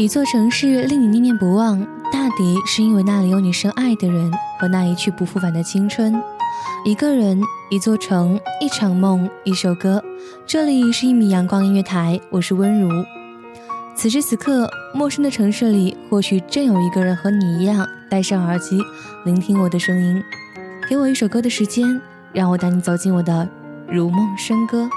一座城市令你念念不忘，大抵是因为那里有你深爱的人和那一去不复返的青春。一个人，一座城，一场梦，一首歌。这里是一米阳光音乐台，我是温如。此时此刻，陌生的城市里，或许正有一个人和你一样，戴上耳机，聆听我的声音。给我一首歌的时间，让我带你走进我的如梦笙歌。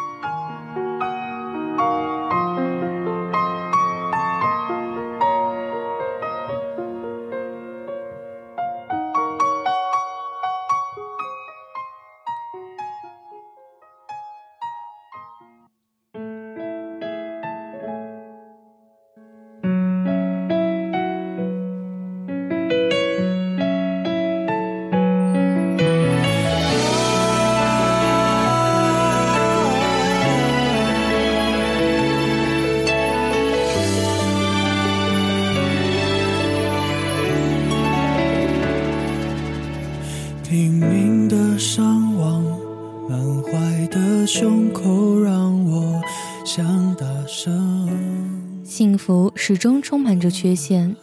幸福始终充满着缺陷，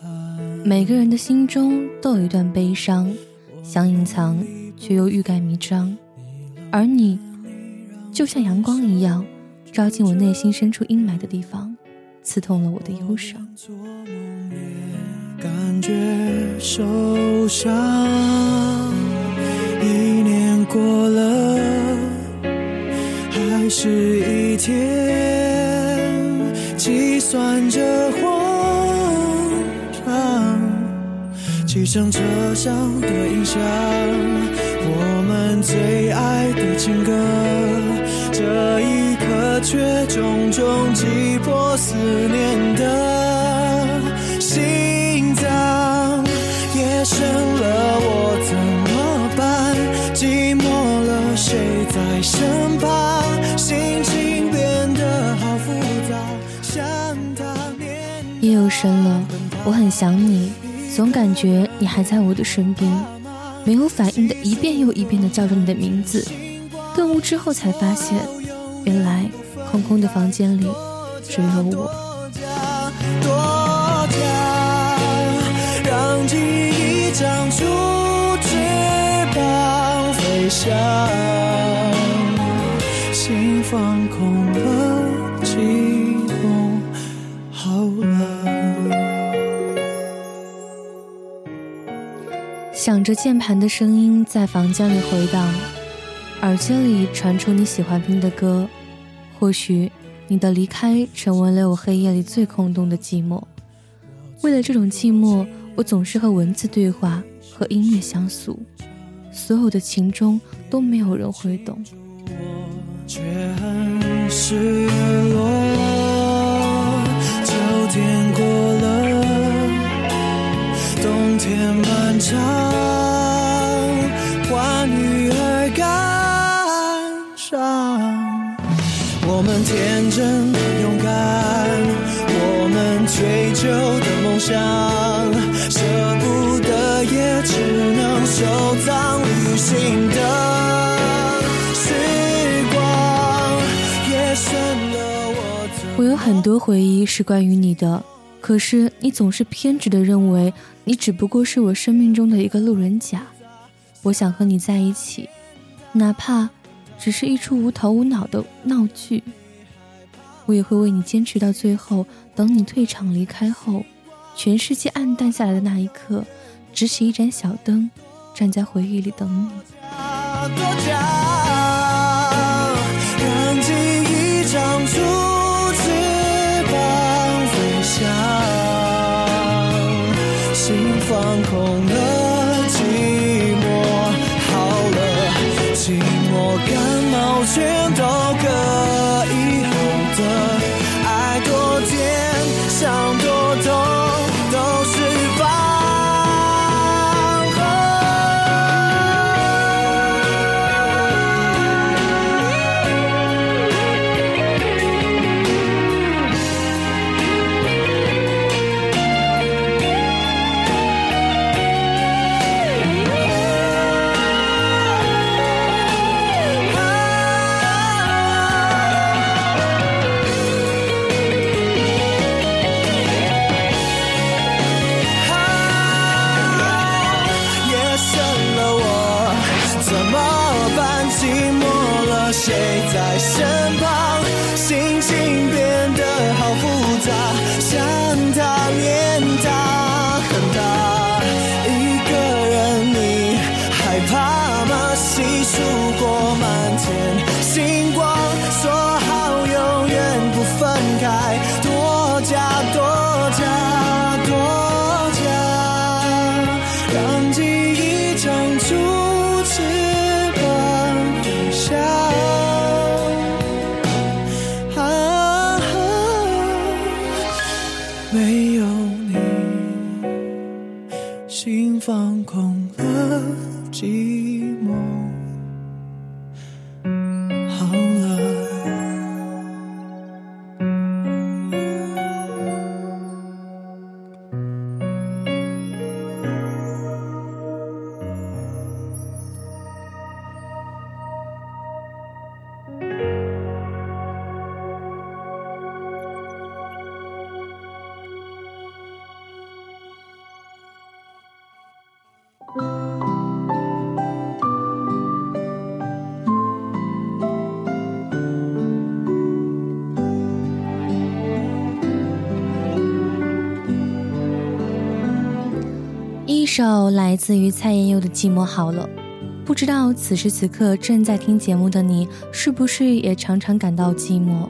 每个人的心中都有一段悲伤，想隐藏却又欲盖弥彰。而你，就像阳光一样，照进我内心深处阴霾的地方，刺痛了我的忧伤。感觉受伤，一年过了，还是一天，计算着慌张，汽车车上的音响，我们最爱的情歌，这一刻却重重击破思念的心脏。夜深夜又深了，我很想你，总感觉你还在我的身边，没有反应的一遍又一遍的叫着你的名字。顿悟之后才发现，原来空空的房间里只有我。长出翅膀飞翔，心放空了，寂寞好了。想着键盘的声音在房间里回荡，耳机里传出你喜欢听的歌。或许你的离开成为了我黑夜里最空洞的寂寞。为了这种寂寞。我总是和文字对话，和音乐相诉，所有的情衷都没有人会懂。却很失我们天真的勇敢，我们追求的梦想。舍不得，也只能收藏旅行的时光。夜深了，我我有很多回忆是关于你的，可是你总是偏执的认为，你只不过是我生命中的一个路人甲。我想和你在一起，哪怕只是一出无头无脑的闹剧，我也会为你坚持到最后。等你退场离开后。全世界暗淡下来的那一刻，只起一盏小灯，站在回忆里等你。感冒全都可以好的，谁在身旁，心情变得好复杂，想他念他恨他，一个人你害怕吗？细数过满天星光。首来自于蔡妍佑的《寂寞好了》，不知道此时此刻正在听节目的你，是不是也常常感到寂寞？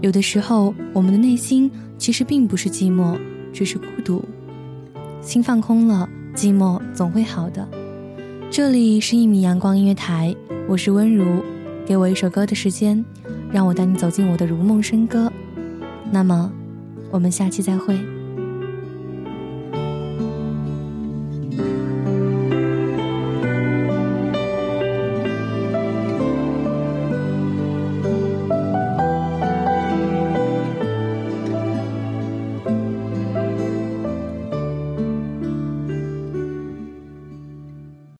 有的时候，我们的内心其实并不是寂寞，只是孤独。心放空了，寂寞总会好的。这里是一米阳光音乐台，我是温如，给我一首歌的时间，让我带你走进我的如梦笙歌。那么，我们下期再会。